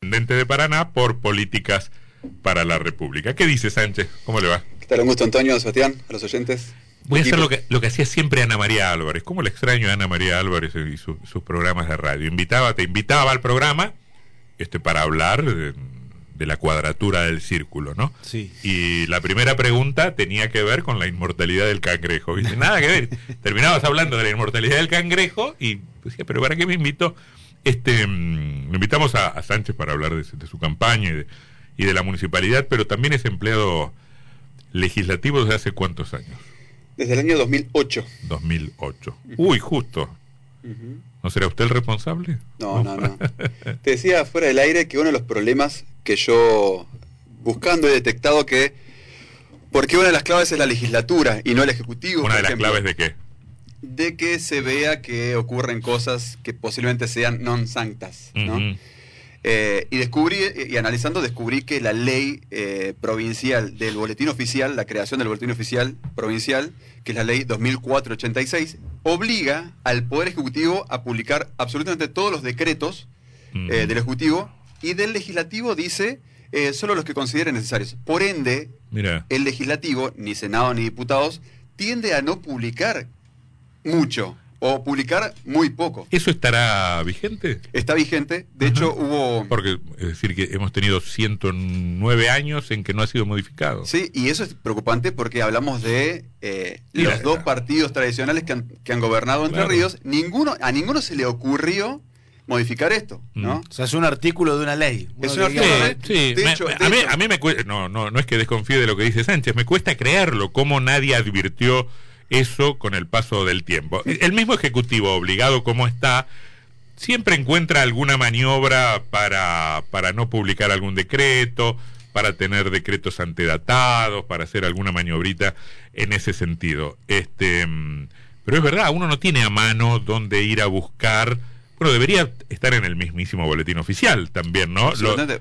intendente de Paraná por políticas para la República. ¿Qué dice Sánchez? ¿Cómo le va? ¿Qué tal? Un gusto, Antonio, Sebastián, a los oyentes. Voy a hacer lo que, lo que hacía siempre Ana María Álvarez. ¿Cómo le extraño a Ana María Álvarez y su- sus programas de radio? Invitaba, te invitaba al programa este, para hablar de, de la cuadratura del círculo, ¿no? Sí. Y la primera pregunta tenía que ver con la inmortalidad del cangrejo. Dice, nada que ver. Terminabas hablando de la inmortalidad del cangrejo y decía, pero ¿para qué me invito? Este, mm, lo invitamos a, a Sánchez para hablar de, su- de su campaña y de, y de la municipalidad, pero también es empleado legislativo desde hace cuántos años? Desde el año 2008. 2008. Uy, justo. ¿No será usted el responsable? No, no, no. Te decía fuera del aire que uno de los problemas que yo, buscando, he detectado que, porque una de las claves es la legislatura y no el ejecutivo. Una de las ejemplo, claves de qué? De que se vea que ocurren cosas que posiblemente sean non sanctas, ¿no? Eh, y descubrí, y analizando, descubrí que la ley eh, provincial del boletín oficial, la creación del boletín oficial provincial, que es la ley 2004-86, obliga al Poder Ejecutivo a publicar absolutamente todos los decretos eh, del Ejecutivo y del Legislativo dice solo los que considere necesarios. Por ende, Mira, el Legislativo, ni Senado ni diputados, tiende a no publicar mucho o publicar muy poco. ¿eso estará vigente? Está vigente, de Ajá. hecho hubo... Porque es decir que hemos tenido 109 años en que no ha sido modificado. Sí, y eso es preocupante porque hablamos de eh, los la- dos la- partidos tradicionales que han, que han gobernado Entre Claro. Ríos. Ninguno, a ninguno se le ocurrió modificar esto, ¿no? Mm. O sea, es un artículo de una ley. Es un artículo de- Sí, de hecho- me- de a, mí, hecho- a mí me cuesta, no, no, no es que desconfíe de lo que dice Sánchez, me cuesta creerlo, cómo nadie advirtió eso con el paso del tiempo. El mismo Ejecutivo, obligado como está, siempre encuentra alguna maniobra para, para no publicar algún decreto, para tener decretos antedatados, para hacer alguna maniobrita en ese sentido. Este, mm, pero es verdad, uno no tiene a mano dónde ir a buscar. Bueno, debería estar en el mismísimo boletín oficial también, ¿no?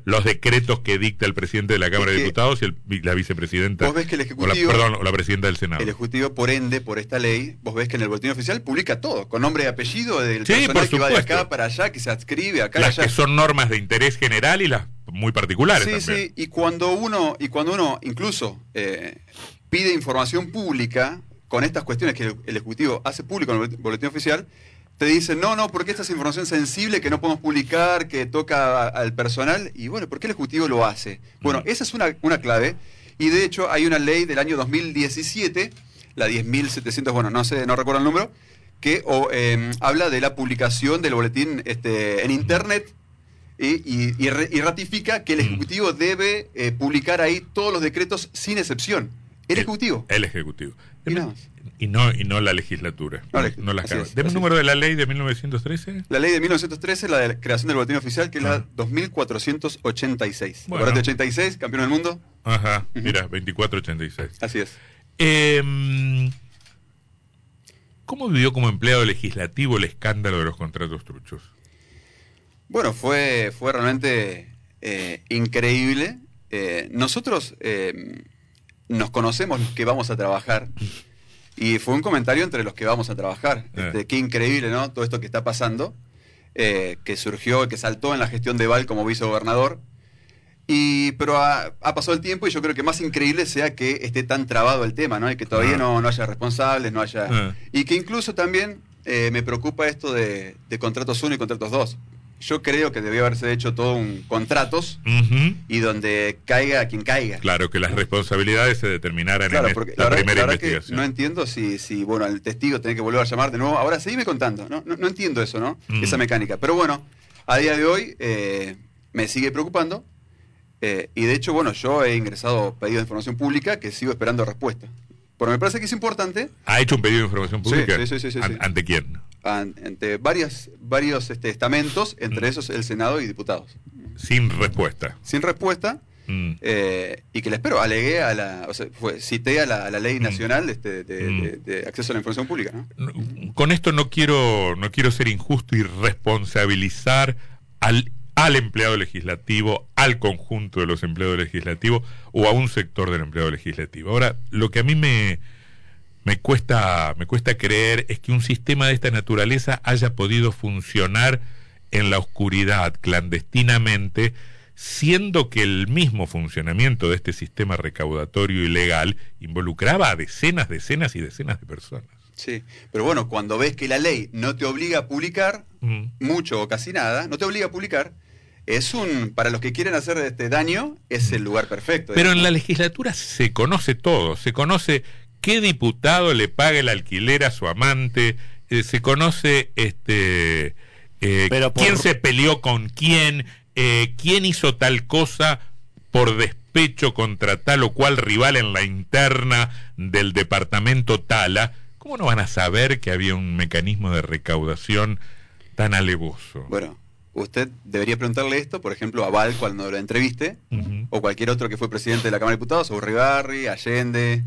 Los, decretos que dicta el presidente de la Cámara de Es que- Diputados y el- la vicepresidenta. Vos ves que el o la, Ejecutivo- perdón, o la presidenta del Senado. El Ejecutivo, por ende, por esta ley, vos ves que en el boletín oficial publica todo, con nombre y apellido del Sí, personal por que va de acá para allá, que se adscribe acá las allá. que son normas de interés general y las muy particulares Sí, también. sí, y cuando uno, y cuando uno incluso eh, pide información pública con estas cuestiones que el, el Ejecutivo hace público en el boletín oficial, te dicen, no, no, porque esta es información sensible que no podemos publicar, que toca a- al personal, y bueno, ¿por qué el Ejecutivo lo hace? Bueno, esa es una, una clave, y de hecho hay una ley del año 2017, la 10.700, bueno, no sé, no recuerdo el número, que o, eh, habla de la publicación del boletín este, en Internet y, y- y re- y ratifica que el Mm. Ejecutivo debe eh, publicar ahí todos los decretos sin excepción. El Ejecutivo. El Ejecutivo. Y nada más. Y no, y no la legislatura. No, No, la- no las es, Deme así número de la ley de 1913. La ley de 1913, la de la creación del boletín oficial, que es Ah. la 2486. Bueno. Bueno. 86, campeón del mundo. Ajá, mira, 2486. Así es. Eh, ¿Cómo vivió como empleado legislativo el escándalo de los contratos truchos? Bueno, fue, fue realmente eh, increíble. Eh, nosotros eh, nos conocemos los que vamos a trabajar. Y fue un comentario entre los que vamos a trabajar. Eh. Este, qué increíble, ¿no? Todo esto que está pasando. eh, que surgió, que saltó en la gestión de Val como vicegobernador. Y, pero ha, ha pasado el tiempo y yo creo que más increíble sea que esté tan trabado el tema, ¿no? Y que todavía Ah. no, no haya responsables, no haya... Ah. Y que incluso también eh, me preocupa esto de, de contratos 1 y contratos 2. Yo creo que debió haberse hecho todo un contratos y donde caiga quien caiga. Claro, que las responsabilidades se determinaran Claro, en porque la, la, verdad, primera la verdad que investigación. no entiendo si, si, bueno, al testigo tiene que volver a llamar de nuevo. Ahora seguime contando. No, no, no entiendo eso, ¿no? Mm. Esa mecánica. Pero bueno, a día de hoy eh, me sigue preocupando. eh, y de hecho, bueno, yo he ingresado pedido de información pública que sigo esperando respuesta. Pero me parece que es importante ¿Ha hecho un pedido de información pública? sí, sí, sí, sí, ¿An- sí. ¿Ante quién? An- ante varias, varios este, estamentos, entre Mm. esos el Senado y diputados. Sin respuesta. Sin respuesta. Mm. eh, y que le espero, alegué a la, o sea, fue, cité a la, a la ley Mm. nacional este, de, Mm. de- de acceso a la información pública. ¿no? No, Con esto no quiero, no quiero ser injusto y responsabilizar al, al empleado legislativo, al conjunto de los empleados legislativos o a un sector del empleado legislativo. Ahora, lo que a mí me, me cuesta, me cuesta creer es que un sistema de esta naturaleza haya podido funcionar en la oscuridad, clandestinamente, siendo que el mismo funcionamiento de este sistema recaudatorio ilegal involucraba a decenas, decenas y decenas de personas. Sí, pero bueno, cuando ves que la ley no te obliga a publicar, Mm. mucho o casi nada, no te obliga a publicar, es un, para los que quieren hacer este daño, es el lugar perfecto. Pero en la legislatura se conoce todo, se conoce qué diputado le paga el alquiler a su amante, eh, se conoce este eh, Pero por- quién se peleó con quién, eh, quién hizo tal cosa por despecho contra tal o cual rival en la interna del departamento Tala. ¿Cómo no van a saber que había un mecanismo de recaudación tan alevoso? Bueno, usted debería preguntarle esto, por ejemplo, a Val cuando lo entreviste, o cualquier otro que fue presidente de la Cámara de Diputados, o Urribarri, Allende,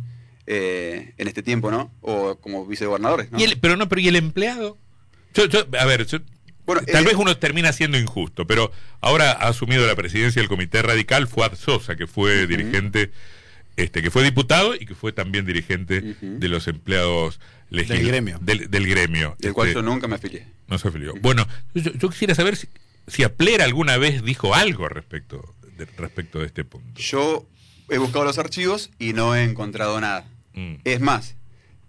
eh, en este tiempo, ¿no? O como vicegobernadores, ¿no? ¿Y el- pero no, pero ¿y el empleado? Yo, yo- a ver, yo- Bueno, tal eh, vez uno termina siendo injusto, pero ahora ha asumido la presidencia del Comité Radical Fuad Sosa, que fue dirigente, este, que fue diputado y que fue también dirigente de los empleados Del gremio. Del, del gremio. del cual Este, yo nunca me afilié. no se afilió. Bueno, yo, yo quisiera saber si, si Apler alguna vez dijo algo respecto de, respecto de este punto. Yo he buscado los archivos y no he encontrado nada. Mm. Es más,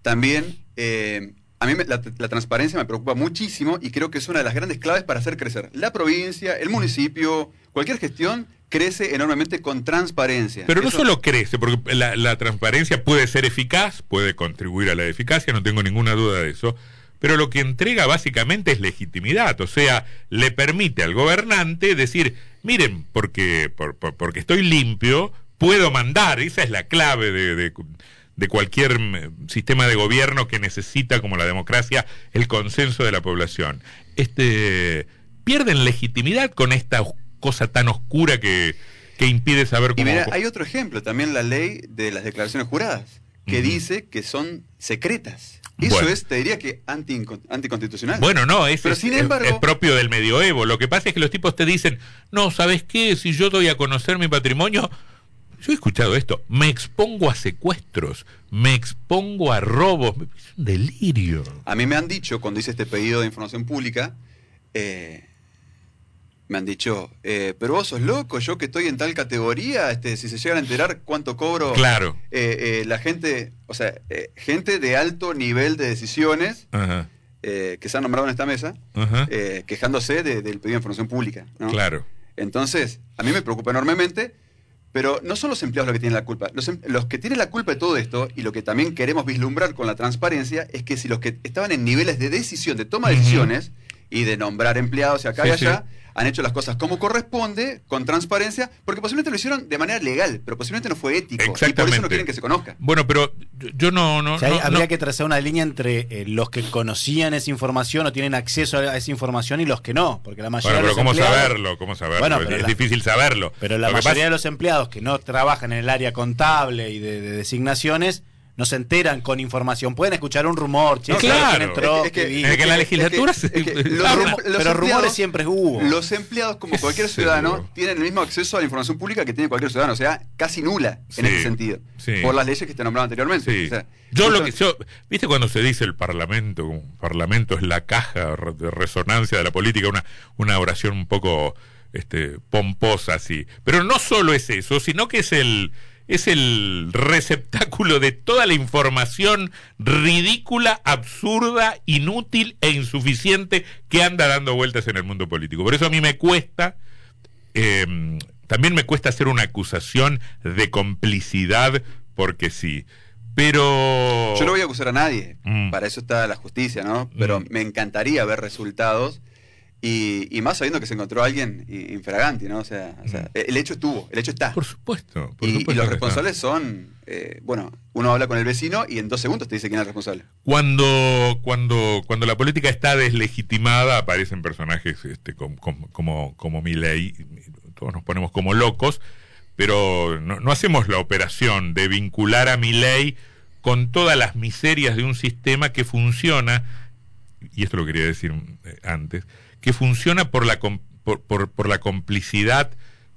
también eh, a mí me- la, la transparencia me preocupa muchísimo y creo que es una de las grandes claves para hacer crecer. La provincia, el municipio, cualquier gestión crece enormemente con transparencia. Pero no solo crece, porque la, la transparencia puede ser eficaz, puede contribuir a la eficacia, no tengo ninguna duda de eso, pero lo que entrega básicamente es legitimidad, o sea, le permite al gobernante decir, miren, porque, por- por- porque estoy limpio, puedo mandar, esa es la clave de, de- de cualquier mm, sistema de gobierno que necesita, como la democracia, el consenso de la población. Este, pierden legitimidad con esta os- cosa tan oscura que, que impide saber Y cómo... mira, hay otro ejemplo, también la ley de las declaraciones juradas, que dice que son secretas. Eso Bueno. es, te diría que anti, anticonstitucional. Bueno, no, es, Pero es- sin es- embargo- es propio del medioevo. Lo que pasa es que los tipos te dicen, no, ¿sabes qué? Si yo doy a conocer mi patrimonio, yo he escuchado esto, me expongo a secuestros, me expongo a robos, es un delirio. A mí me han dicho, cuando hice este pedido de información pública, eh, me han dicho, eh, pero vos sos loco, yo que estoy en tal categoría, este, si se llegan a enterar cuánto cobro Claro. eh, la gente, o sea, gente de alto nivel de decisiones Ajá, eh, que se han nombrado en esta mesa, eh, quejándose de- del pedido de información pública. ¿no? claro. Entonces, a mí me preocupa enormemente, pero no son los empleados los que tienen la culpa. Los, em- los que tienen la culpa de todo esto, y lo que también queremos vislumbrar con la transparencia, es que si los que estaban en niveles de decisión, de toma de decisiones, y de nombrar empleados y acá y allá, sí. han hecho las cosas como corresponde, con transparencia, porque posiblemente lo hicieron de manera legal, pero posiblemente no fue ético. Y por eso Exactamente. no quieren que se conozca. Bueno, pero yo, no... no, O sea, ahí no- habría no- que trazar una línea entre eh, los que conocían esa información o tienen acceso a esa información y los que no, porque la mayoría Bueno, pero de los ¿cómo empleados, saberlo? ¿Cómo saberlo? Bueno, es pero es la- difícil saberlo. Pero la Lo mayoría pasa- de los empleados que no trabajan en el área contable y de, de designaciones no se enteran con información. Pueden escuchar un rumor, che, No, ¿sabes claro. entró? Es que- ¿Qué es? Es que en la es legislatura es que- es que se- los habla- rumo- los pero rumores siempre hubo. Los empleados, como ¿Qué cualquier ciudadano, tienen el mismo acceso a la información pública que tiene cualquier ciudadano, o sea, casi nula en Sí, ese sentido, sí. por las leyes que te nombraba anteriormente. Sí. O sea, yo lo que yo, viste cuando se dice el parlamento, como parlamento es la caja de resonancia de la política, una una oración un poco este pomposa así. Pero no solo es eso, sino que es el es el receptáculo de toda la información ridícula, absurda, inútil e insuficiente que anda dando vueltas en el mundo político. Por eso a mí me cuesta eh, también me cuesta hacer una acusación de complicidad porque sí. Pero. Yo no voy a acusar a nadie, Mm. para eso está la justicia, ¿no? Pero Mm. me encantaría ver resultados y, y más sabiendo que se encontró alguien infraganti, ¿no? O sea, o sea, Mm. el hecho estuvo, el hecho está. Por supuesto. por y, y los está. responsables son, eh, bueno, uno habla con el vecino y en dos segundos te dice quién es el responsable. Cuando, cuando, cuando la política está deslegitimada, aparecen personajes este, com- com- como, como Milei, todos nos ponemos como locos, pero no, no hacemos la operación de vincular a Milei con todas las miserias de un sistema que funciona, y esto lo quería decir eh, antes, que funciona por la, por, por, por la complicidad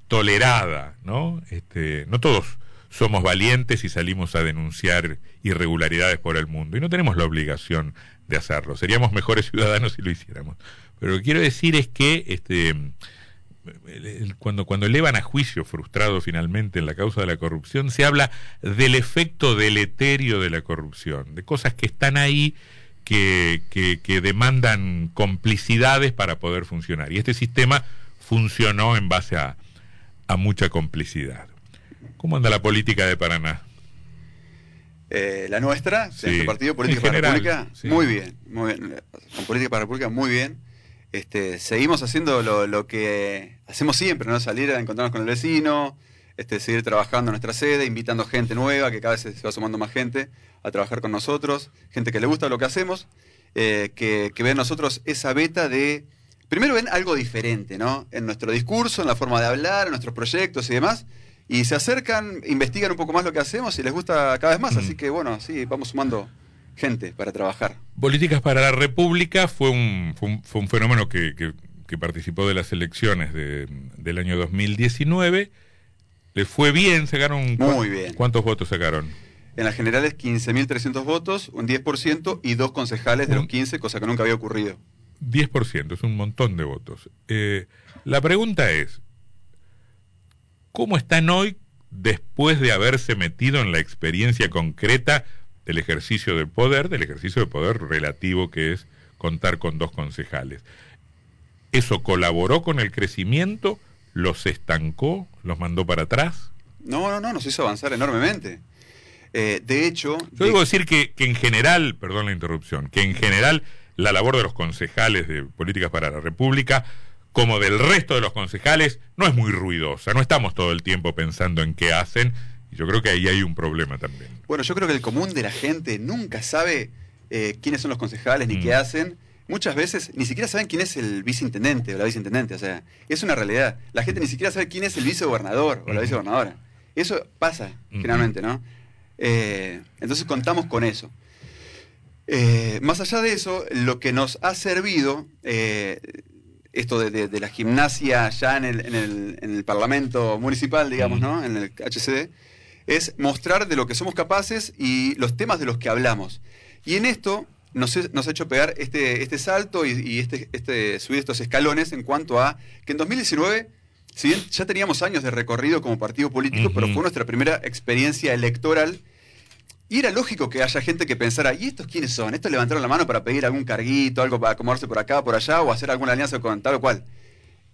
tolerada, ¿no? Este, no todos somos valientes y salimos a denunciar irregularidades por el mundo y no tenemos la obligación de hacerlo. Seríamos mejores ciudadanos si lo hiciéramos. Pero lo que quiero decir es que este, cuando, cuando elevan a juicio frustrado finalmente en la causa de la corrupción, se habla del efecto deleterio de la corrupción, de cosas que están ahí que, que, demandan complicidades para poder funcionar. Y este sistema funcionó en base a, a mucha complicidad. ¿Cómo anda la política de Paraná? Eh, la nuestra, el partido Política para la República, muy bien, muy bien. Con Política para la República, muy bien. Este, seguimos haciendo lo, que hacemos siempre, ¿no? Salir a encontrarnos con el vecino, este, seguir trabajando en nuestra sede, invitando gente nueva, que cada vez se va sumando más gente a trabajar con nosotros, gente que le gusta lo que hacemos, eh, que, que ve en nosotros esa beta de. Primero ven algo diferente, ¿no? En nuestro discurso, en la forma de hablar, en nuestros proyectos y demás y se acercan, investigan un poco más lo que hacemos y les gusta cada vez más. Así que bueno, sí, vamos sumando gente para trabajar. Políticas para la República fue un, fue un, fenómeno que, participó de las elecciones del año 2019. Le fue bien, sacaron... Muy bien. ¿Cuántos votos sacaron? En las generales 15.300 votos, un 10% y dos concejales de los 15, cosa que nunca había ocurrido. 10%, es un montón de votos. Eh, la pregunta es, ¿Cómo están hoy después de haberse metido en la experiencia concreta del ejercicio del poder, del ejercicio de poder relativo que es contar con dos concejales? ¿Eso colaboró con el crecimiento? ¿Los estancó? ¿Los mandó para atrás? No, no, no, nos hizo avanzar enormemente. Eh, de hecho... Yo debo decir que, que en general, perdón la interrupción, que en general la labor de los concejales de Políticas para la República como del resto de los concejales, no es muy ruidosa. No estamos todo el tiempo pensando en qué hacen. Y yo creo que ahí hay un problema también. Bueno, yo creo que el común de la gente nunca sabe eh, quiénes son los concejales ni qué mm. hacen. Muchas veces ni siquiera saben quién es el viceintendente o la viceintendente. O sea, es una realidad. La gente ni siquiera sabe quién es el vicegobernador o la vicegobernadora. Eso pasa, generalmente, ¿no? Eh, entonces contamos con eso. Eh, más allá de eso, lo que nos ha servido esto de, la gimnasia ya en el, Parlamento Municipal, digamos, ¿no? En el HCD, es mostrar de lo que somos capaces y los temas de los que hablamos. Y en esto nos, ha hecho pegar este, este salto y, este, este, subir estos escalones en cuanto a que en 2019, si bien ya teníamos años de recorrido como partido político, pero fue nuestra primera experiencia electoral y era lógico que haya gente que pensara, ¿y estos quiénes son? ¿Estos levantaron la mano para pedir algún carguito, algo para acomodarse por acá, por allá, o hacer alguna alianza con tal o cual?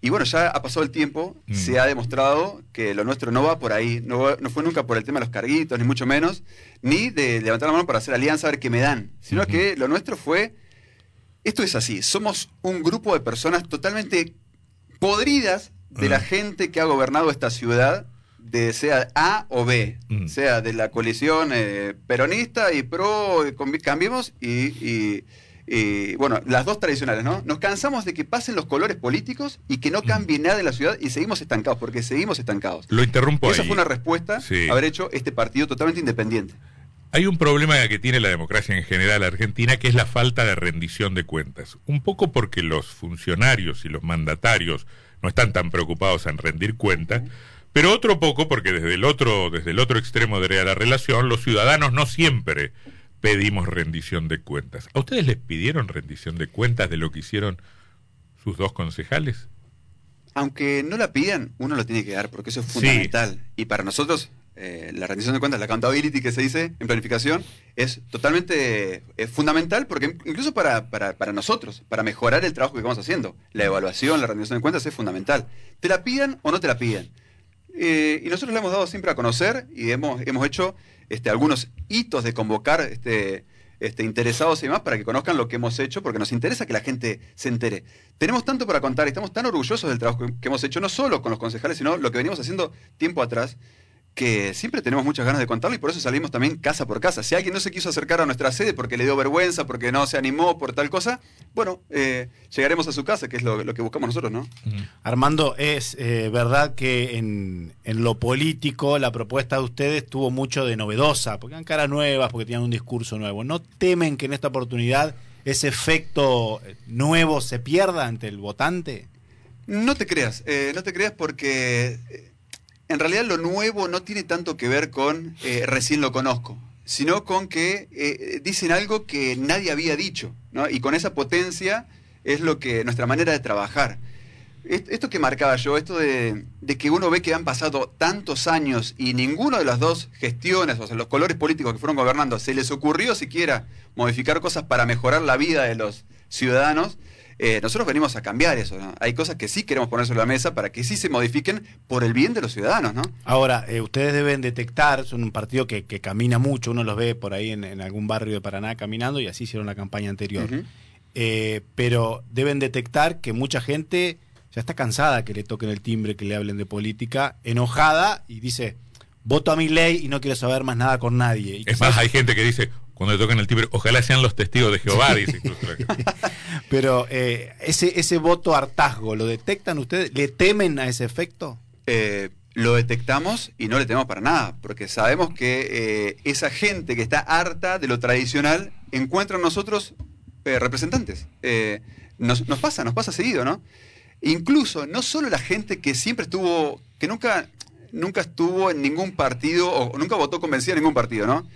Y bueno, ya ha pasado el tiempo, mm. se ha demostrado que lo nuestro no va por ahí, no, no, fue nunca por el tema de los carguitos, ni mucho menos, ni de levantar la mano para hacer alianza, a ver qué me dan, sino que lo nuestro fue, esto es así, somos un grupo de personas totalmente podridas de la ah. gente que ha gobernado esta ciudad de sea A o B, sea de la coalición eh, peronista y pro, cambiemos y, bueno, las dos tradicionales, ¿no? Nos cansamos de que pasen los colores políticos y que no cambie nada en la ciudad y seguimos estancados, porque seguimos estancados. Lo interrumpo Esa fue una respuesta a haber hecho este partido totalmente independiente. Hay un problema que tiene la democracia en general argentina, que es la falta de rendición de cuentas. Un poco porque los funcionarios y los mandatarios no están tan preocupados en rendir cuentas, pero otro poco, porque desde el otro, desde el otro extremo de la relación, los ciudadanos no siempre pedimos rendición de cuentas. ¿A ustedes les pidieron rendición de cuentas de lo que hicieron sus dos concejales? Aunque no la pidan, uno lo tiene que dar, porque eso es fundamental. Y para nosotros, eh, la rendición de cuentas, la accountability que se dice en planificación, es totalmente fundamental, porque incluso para, para, para, nosotros, para mejorar el trabajo que vamos haciendo, la evaluación, la rendición de cuentas es fundamental. Te la pidan o no te la pidan. Eh, y nosotros le hemos dado siempre a conocer y hemos, hemos hecho este, algunos hitos de convocar este, este, interesados y demás para que conozcan lo que hemos hecho, porque nos interesa que la gente se entere. Tenemos tanto para contar estamos tan orgullosos del trabajo que hemos hecho, no solo con los concejales, sino lo que venimos haciendo tiempo atrás, que siempre tenemos muchas ganas de contarlo y por eso salimos también casa por casa. Si alguien no se quiso acercar a nuestra sede porque le dio vergüenza, porque no se animó por tal cosa, bueno, eh, llegaremos a su casa, que es lo, que buscamos nosotros, ¿no? Armando, es eh, verdad que en, lo político la propuesta de ustedes tuvo mucho de novedosa, porque eran caras nuevas, porque tenían un discurso nuevo. ¿No temen que en esta oportunidad ese efecto nuevo se pierda ante el votante? No te creas, eh, no te creas porque en realidad lo nuevo no tiene tanto que ver con eh, recién lo conozco, sino con que eh, dicen algo que nadie había dicho, ¿no? Y con esa potencia es lo que nuestra manera de trabajar. Esto que marcaba yo, esto de, que uno ve que han pasado tantos años y ninguno de las dos gestiones, o sea, los colores políticos que fueron gobernando, se les ocurrió siquiera modificar cosas para mejorar la vida de los ciudadanos, eh, nosotros venimos a cambiar eso. Hay cosas que sí queremos poner sobre la mesa para que sí se modifiquen por el bien de los ciudadanos. ¿no? Ahora, eh, ustedes deben detectar, son un partido que, camina mucho, uno los ve por ahí en, algún barrio de Paraná caminando y así hicieron la campaña anterior. Eh, pero deben detectar que mucha gente ya está cansada que le toquen el timbre, que le hablen de política, enojada y dice, voto a mi ley y no quiero saber más nada con nadie. es más, hay gente que dice, cuando le toquen el timbre, ojalá sean los testigos de Jehová, dice Pero eh, ese, ese voto hartazgo, ¿lo detectan ustedes? ¿Le temen a ese efecto? Eh, lo detectamos y no le tememos para nada, porque sabemos que eh, esa gente que está harta de lo tradicional encuentra en nosotros representantes. Nos, nos, pasa, nos pasa seguido, ¿no? Incluso, no solo la gente que siempre estuvo, que nunca, nunca estuvo en ningún partido o nunca votó convencida en ningún partido, ¿no?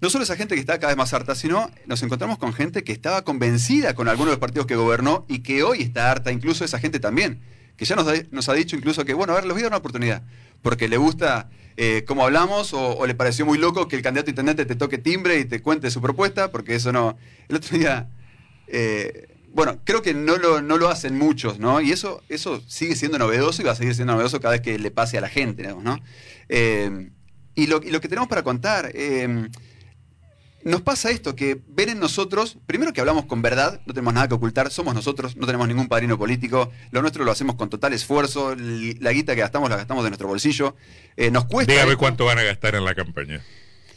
No solo esa gente que está cada vez más harta, sino nos encontramos con gente que estaba convencida con algunos de los partidos que gobernó y que hoy está harta, incluso esa gente también, que ya nos, ha dicho incluso que, bueno, a ver, les voy a dar una oportunidad, porque le gusta eh, cómo hablamos o, le pareció muy loco que el candidato a intendente te toque timbre y te cuente su propuesta, porque eso no... El otro día... Eh, bueno, creo que no lo, no lo hacen muchos, ¿no? Y eso, eso sigue siendo novedoso y va a seguir siendo novedoso cada vez que le pase a la gente, ¿no? Eh, y, lo, que tenemos para contar, nos pasa esto, que ven en nosotros, primero que hablamos con verdad, no tenemos nada que ocultar, somos nosotros, no tenemos ningún padrino político, lo nuestro lo hacemos con total esfuerzo, la guita que gastamos la gastamos de nuestro bolsillo, eh, nos cuesta... Dígame cuánto van a gastar en la campaña.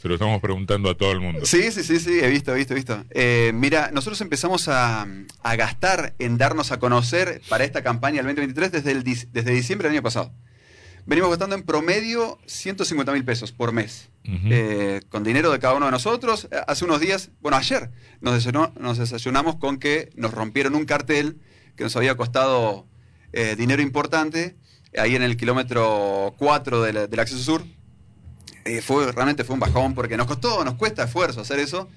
Se lo estamos preguntando a todo el mundo. Sí, sí, sí, sí, he visto, he visto, he visto. Eh, mira, nosotros empezamos a, gastar en darnos a conocer para esta campaña del 2023 desde, el, desde diciembre del año pasado. Venimos gastando en promedio 150 mil pesos por mes, eh, con dinero de cada uno de nosotros. Hace unos días, bueno, ayer nos, nos desayunamos con que nos rompieron un cartel que nos había costado eh, dinero importante, ahí en el kilómetro 4 del acceso sur, eh, fue, realmente fue un bajón porque nos costó, nos cuesta esfuerzo hacer eso.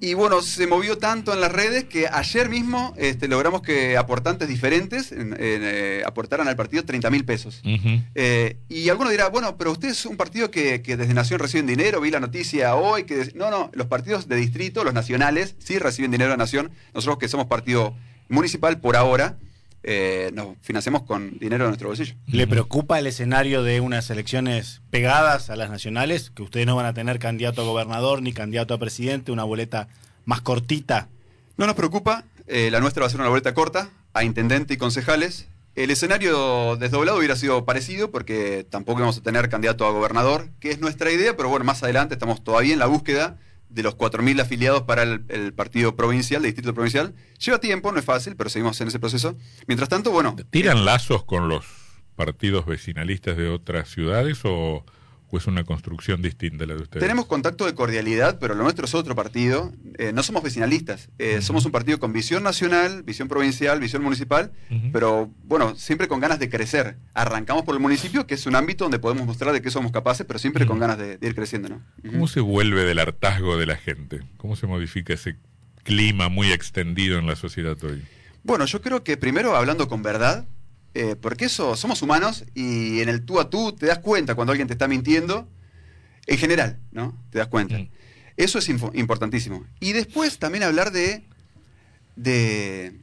Eh, y bueno, se movió tanto en las redes que ayer mismo este, logramos que aportantes diferentes eh, aportaran al partido 30 mil pesos. y alguno dirá, bueno, pero usted es un partido que, desde Nación reciben dinero, vi la noticia hoy, que... No, no, los partidos de distrito, los nacionales, sí reciben dinero de Nación. Nosotros que somos partido municipal por ahora, eh, nos financiamos con dinero de nuestro bolsillo. ¿Le preocupa el escenario de unas elecciones pegadas a las nacionales? Que ustedes no van a tener candidato a gobernador ni candidato a presidente, una boleta más cortita. No nos preocupa, eh, la nuestra va a ser una boleta corta, a intendente y concejales. El escenario desdoblado hubiera sido parecido porque tampoco vamos a tener candidato a gobernador, que es nuestra idea, pero bueno, más adelante estamos todavía en la búsqueda de los 4.000 afiliados para el, partido provincial, de distrito provincial. Lleva tiempo, no es fácil, pero seguimos en ese proceso. Mientras tanto, bueno. ¿Tiran lazos con los partidos vecinalistas de otras ciudades o, ¿O es una construcción distinta la de ustedes? Tenemos contacto de cordialidad, pero lo nuestro es otro partido. Eh, no somos vecinalistas. Eh, somos un partido con visión nacional, visión provincial, visión municipal, pero bueno, siempre con ganas de crecer. Arrancamos por el municipio, que es un ámbito donde podemos mostrar de qué somos capaces, pero siempre con ganas de, ir creciendo. ¿no? ¿Cómo se vuelve del hartazgo de la gente? ¿Cómo se modifica ese clima muy extendido en la sociedad hoy? Bueno, yo creo que primero hablando con verdad, eh, porque eso, somos humanos y en el tú a tú te das cuenta cuando alguien te está mintiendo, en general, ¿no? Te das cuenta. Eso es importantísimo. Y después también hablar de, de,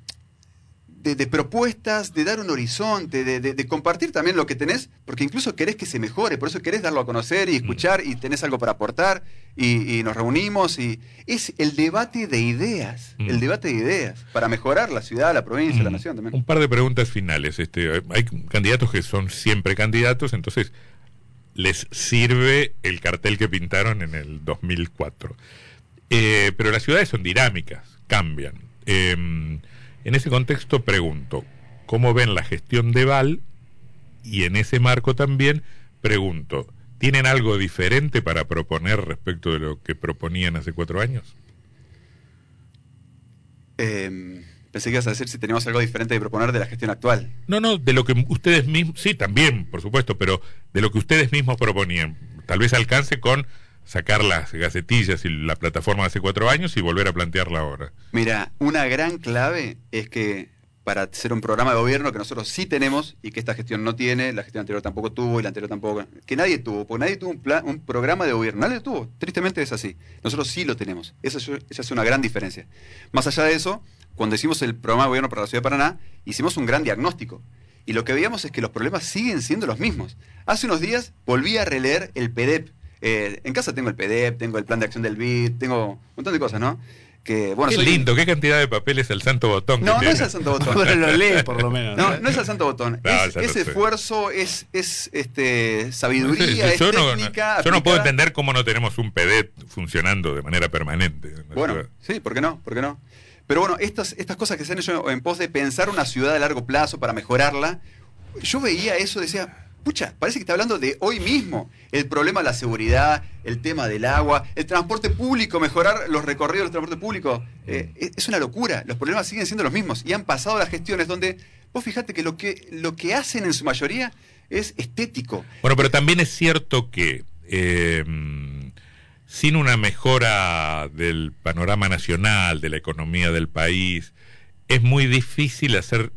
de, propuestas, de dar un horizonte, de, compartir también lo que tenés, porque incluso querés que se mejore, por eso querés darlo a conocer y mm. escuchar y tenés algo para aportar y, nos reunimos y es el debate de ideas, el mm. debate de ideas para mejorar la ciudad, la provincia, la mm. nación también. Un par de preguntas finales. Este, hay candidatos que son siempre candidatos, entonces les sirve el cartel que pintaron en el 2004. Eh, pero las ciudades son dinámicas, cambian. Em, en ese contexto pregunto, ¿cómo ven la gestión de Val? Y en ese marco también pregunto, ¿tienen algo diferente para proponer respecto de lo que proponían hace cuatro años? Em, pensé que ibas a decir si teníamos algo diferente de proponer de la gestión actual. No, no, de lo que ustedes mismos, sí, también, por supuesto, pero de lo que ustedes mismos proponían. Tal vez alcance con sacar las gacetillas y la plataforma hace cuatro años y volver a plantearla ahora. Mira, una gran clave es que para hacer un programa de gobierno que nosotros sí tenemos y que esta gestión no tiene, la gestión anterior tampoco tuvo y la anterior tampoco, que nadie tuvo, porque nadie tuvo un, plan, un programa de gobierno, nadie tuvo, tristemente es así. Nosotros sí lo tenemos, esa, esa es una gran diferencia. Más allá de eso, cuando hicimos el programa de gobierno para la ciudad de Paraná, hicimos un gran diagnóstico. Y lo que veíamos es que los problemas siguen siendo los mismos. Hace unos días volví a releer el PDEP. Eh, en casa tengo el PDEP, tengo el plan de acción del BID, tengo un montón de cosas, ¿no? bueno, qué lindo, qué cantidad de papeles el santo botón. No, no es el santo botón. Pero lo lee por lo menos. No, no es el santo botón. es, esfuerzo, es, es este, sabiduría, es técnica. No, yo no puedo entender cómo no tenemos un PD funcionando de manera permanente. Bueno, sí, ¿por qué no? ¿Por qué no? Pero bueno, estas, estas cosas que se han hecho en pos de pensar una ciudad a largo plazo para mejorarla, yo veía eso, decía, Pucha, parece que está hablando de hoy mismo. El problema de la seguridad, el tema del agua, el transporte público, mejorar los recorridos del transporte público. Eh, es una locura. Los problemas siguen siendo los mismos. Y han pasado las gestiones donde, vos fijate que lo que, lo que hacen en su mayoría es estético. Bueno, pero también es cierto que eh, sin una mejora del panorama nacional, de la economía del país, es muy difícil hacer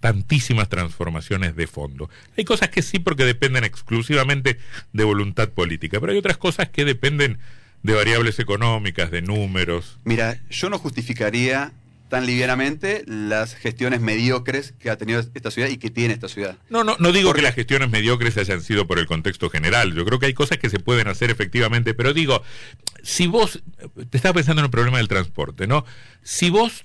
tantísimas transformaciones de fondo. Hay cosas que sí porque dependen exclusivamente de voluntad política, pero hay otras cosas que dependen de variables económicas, de números. Mira, yo no justificaría tan livianamente las gestiones mediocres que ha tenido esta ciudad y que tiene esta ciudad. No, no, no digo que las gestiones mediocres hayan sido por el contexto general. Yo creo que hay cosas que se pueden hacer efectivamente, pero digo, si vos, te estaba pensando en el problema del transporte, ¿no? Si vos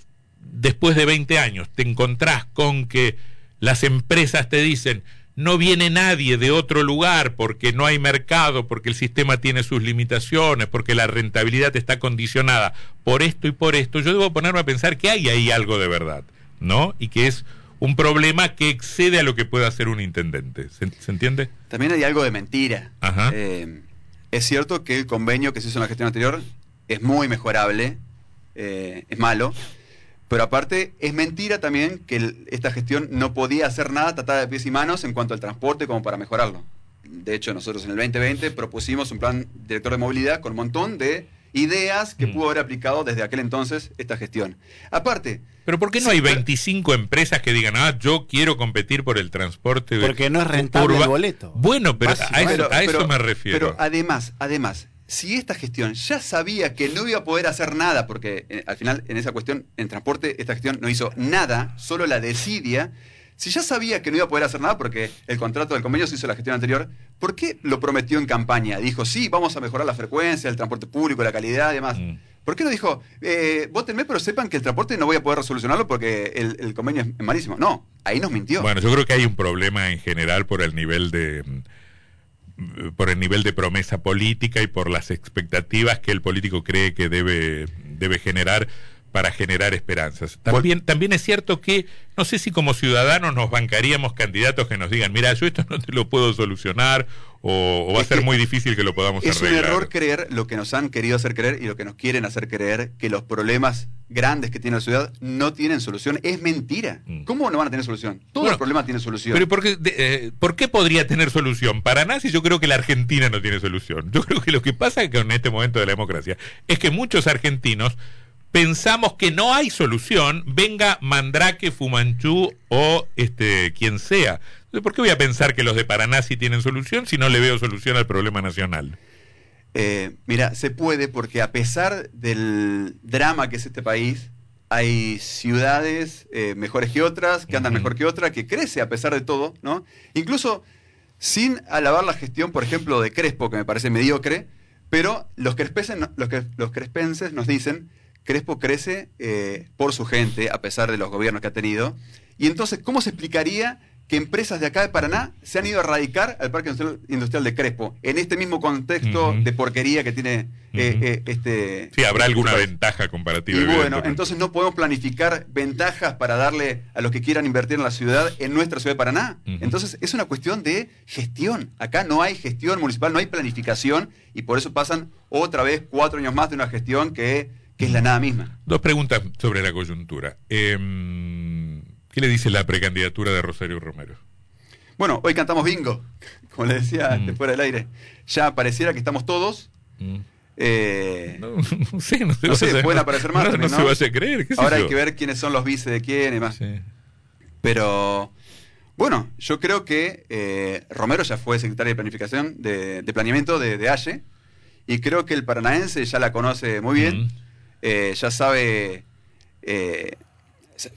después de 20 años te encontrás con que las empresas te dicen, no viene nadie de otro lugar porque no hay mercado, porque el sistema tiene sus limitaciones, porque la rentabilidad está condicionada por esto y por esto, yo debo ponerme a pensar que hay ahí algo de verdad, ¿no? Y que es un problema que excede a lo que puede hacer un intendente. ¿Se, entiende? También hay algo de mentira. Eh, es cierto que el convenio que se hizo en la gestión anterior es muy mejorable, eh, es malo, pero aparte, es mentira también que esta gestión no podía hacer nada tratada de pies y manos en cuanto al transporte como para mejorarlo. De hecho, nosotros en el 2020 propusimos un plan director de movilidad con un montón de ideas que mm. pudo haber aplicado desde aquel entonces esta gestión. Aparte... Pero ¿por qué no hay 25 empresas que digan, ah, yo quiero competir por el transporte? Porque no es rentable el boleto. Bueno, pero a, eso, a eso me refiero. Pero además, además, si esta gestión ya sabía que no iba a poder hacer nada, porque eh, al final en esa cuestión, en transporte, esta gestión no hizo nada, solo la desidia, si ya sabía que no iba a poder hacer nada porque el contrato del convenio se hizo la gestión anterior, ¿por qué lo prometió en campaña? Dijo, sí, vamos a mejorar la frecuencia, el transporte público, la calidad y demás. Mm. ¿Por qué no dijo, eh, votenme, pero sepan que el transporte no voy a poder resolucionarlo porque el, el convenio es malísimo? No, ahí nos mintió. Bueno, yo creo que hay un problema en general por el nivel de por el nivel de promesa política y por las expectativas que el político cree que debe, debe generar para generar esperanzas. También, también es cierto que no sé si como ciudadanos nos bancaríamos candidatos que nos digan, mira, yo esto no te lo puedo solucionar o, va a ser muy difícil que lo podamos es arreglar. Es un error creer lo que nos han querido hacer creer y lo que nos quieren hacer creer, que los problemas grandes que tiene la ciudad no tienen solución. Es mentira. Mm. ¿Cómo no van a tener solución? Todos los problemas tienen solución. Pero ¿por qué, eh, ¿por qué podría tener solución? Para nada si yo creo que la Argentina no tiene solución. Yo creo que lo que pasa con este momento de la democracia es que muchos argentinos pensamos que no hay solución, venga Mandrake, Fumanchú o este quien sea. ¿Por qué voy a pensar que los de Paraná sí tienen solución si no le veo solución al problema nacional? Eh, mira, se puede porque a pesar del drama que es este país, hay ciudades eh, mejores que otras, que andan mejor que otras, que crece a pesar de todo, ¿no? Incluso sin alabar la gestión, por ejemplo, de Crespo, que me parece mediocre, pero los crespenses, los, los crespenses nos dicen Crespo crece eh, por su gente, a pesar de los gobiernos que ha tenido. Y entonces, ¿cómo se explicaría que empresas de acá de Paraná se han ido a radicar al Parque Industrial de Crespo, en este mismo contexto de porquería que tiene eh, eh, este... Sí, habrá alguna ventaja comparativa. Y bueno, entonces no podemos planificar ventajas para darle a los que quieran invertir en la ciudad, en nuestra ciudad de Paraná. Entonces es una cuestión de gestión. Acá no hay gestión municipal, no hay planificación y por eso pasan otra vez cuatro años más de una gestión que que es la nada misma. Dos preguntas sobre la coyuntura. Em, ¿Qué le dice la precandidatura de Rosario Romero? Bueno, hoy cantamos bingo, como le decía mm. fuera del aire. Ya pareciera que estamos todos, Mm. Eh, No, no sé, no, se No sé, pueden aparecer más No, se vaya a creer. ahora hay yo. que ver quiénes son los vices de quién y más. Sí. Pero bueno, yo creo que eh, Romero ya fue secretario de planificación, de, de planeamiento de, de AYE, y creo que el paranaense ya la conoce muy bien, Mm. Eh, ya sabe, eh,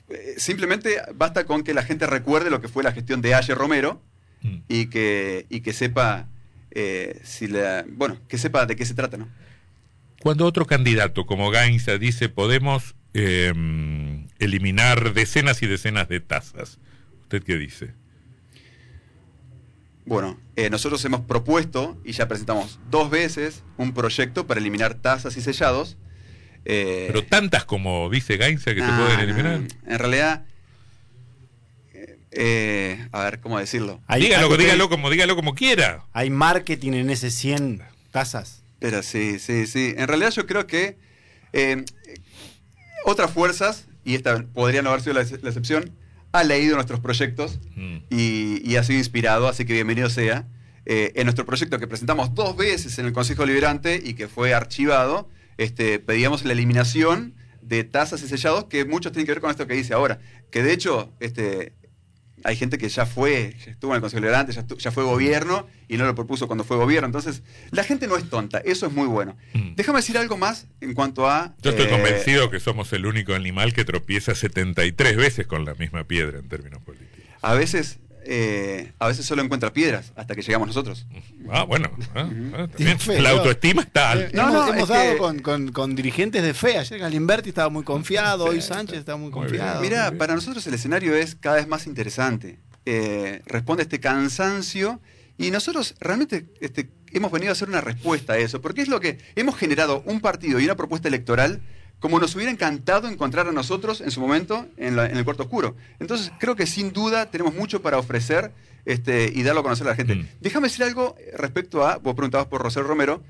eh, simplemente basta con que la gente recuerde lo que fue la gestión de AYE Romero Mm. y que, y que sepa, eh, si la, bueno, que sepa de qué se trata, ¿no? Cuando otro candidato como Gainza dice podemos eh, eliminar decenas y decenas de tasas, ¿usted qué dice? Bueno, eh, nosotros hemos propuesto y ya presentamos dos veces un proyecto para eliminar tasas y sellados. Eh, Pero tantas como dice Gainza que se pueden nah, eliminar. En realidad, eh, eh, a ver, ¿cómo decirlo? Hay- dígalo, hay- dígalo como dígalo como quiera. Hay marketing en ese 100 tasas. Pero sí, sí, sí. En realidad yo creo que eh, otras fuerzas, y esta podría no haber sido la, ex- la excepción, ha leído nuestros proyectos Mm. y, y ha sido inspirado, así que bienvenido sea. Eh, en nuestro proyecto que presentamos dos veces en el Consejo Liberante y que fue archivado, este, pedíamos la eliminación de tasas y sellados que muchos tienen que ver con esto que dice ahora. Que de hecho, este, hay gente que ya fue, ya estuvo en el Consejo Liberante, ya, ya fue gobierno y no lo propuso cuando fue gobierno. Entonces, la gente no es tonta, eso es muy bueno. Mm. Déjame decir algo más en cuanto a... Yo estoy eh, convencido que somos el único animal que tropieza 73 veces con la misma piedra en términos políticos. A veces, eh, a veces solo encuentra piedras hasta que llegamos nosotros. Ah, bueno. ah, ah. Feo. La autoestima está alta. No, hemos no, hemos es dado que- con, con- con dirigentes de fe. Ayer Galimberti estaba muy confiado, hoy Sánchez está muy confiado. Mira, para nosotros el escenario es cada vez más interesante. Eh, responde a este cansancio y nosotros realmente este, hemos venido a hacer una respuesta a eso, porque es lo que hemos generado un partido y una propuesta electoral como nos hubiera encantado encontrar a nosotros en su momento en, la- en el cuarto oscuro. Entonces creo que sin duda tenemos mucho para ofrecer este, y darlo a conocer a la gente. Mm. Déjame decir algo respecto a, vos preguntabas por Rosel Romero,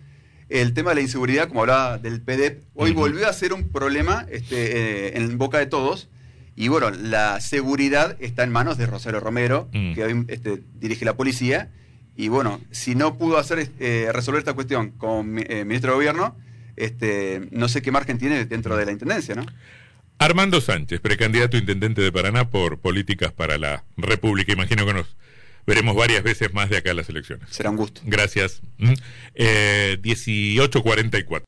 el tema de la inseguridad, como hablaba del PDEP, hoy Ujú. volvió a ser un problema este, eh, en boca de todos. Y bueno, la seguridad está en manos de Rosario Romero, Mm. que hoy este, dirige la policía. Y bueno, si no pudo hacer eh, resolver esta cuestión con mi- eh, ministro de Gobierno, este, no sé qué margen tiene dentro de la intendencia, ¿no? Armando Sánchez, precandidato a intendente de Paraná por Políticas para la República. Imagino que nos veremos varias veces más de acá a las elecciones. Será un gusto. Gracias. Mm. Eh, 1844.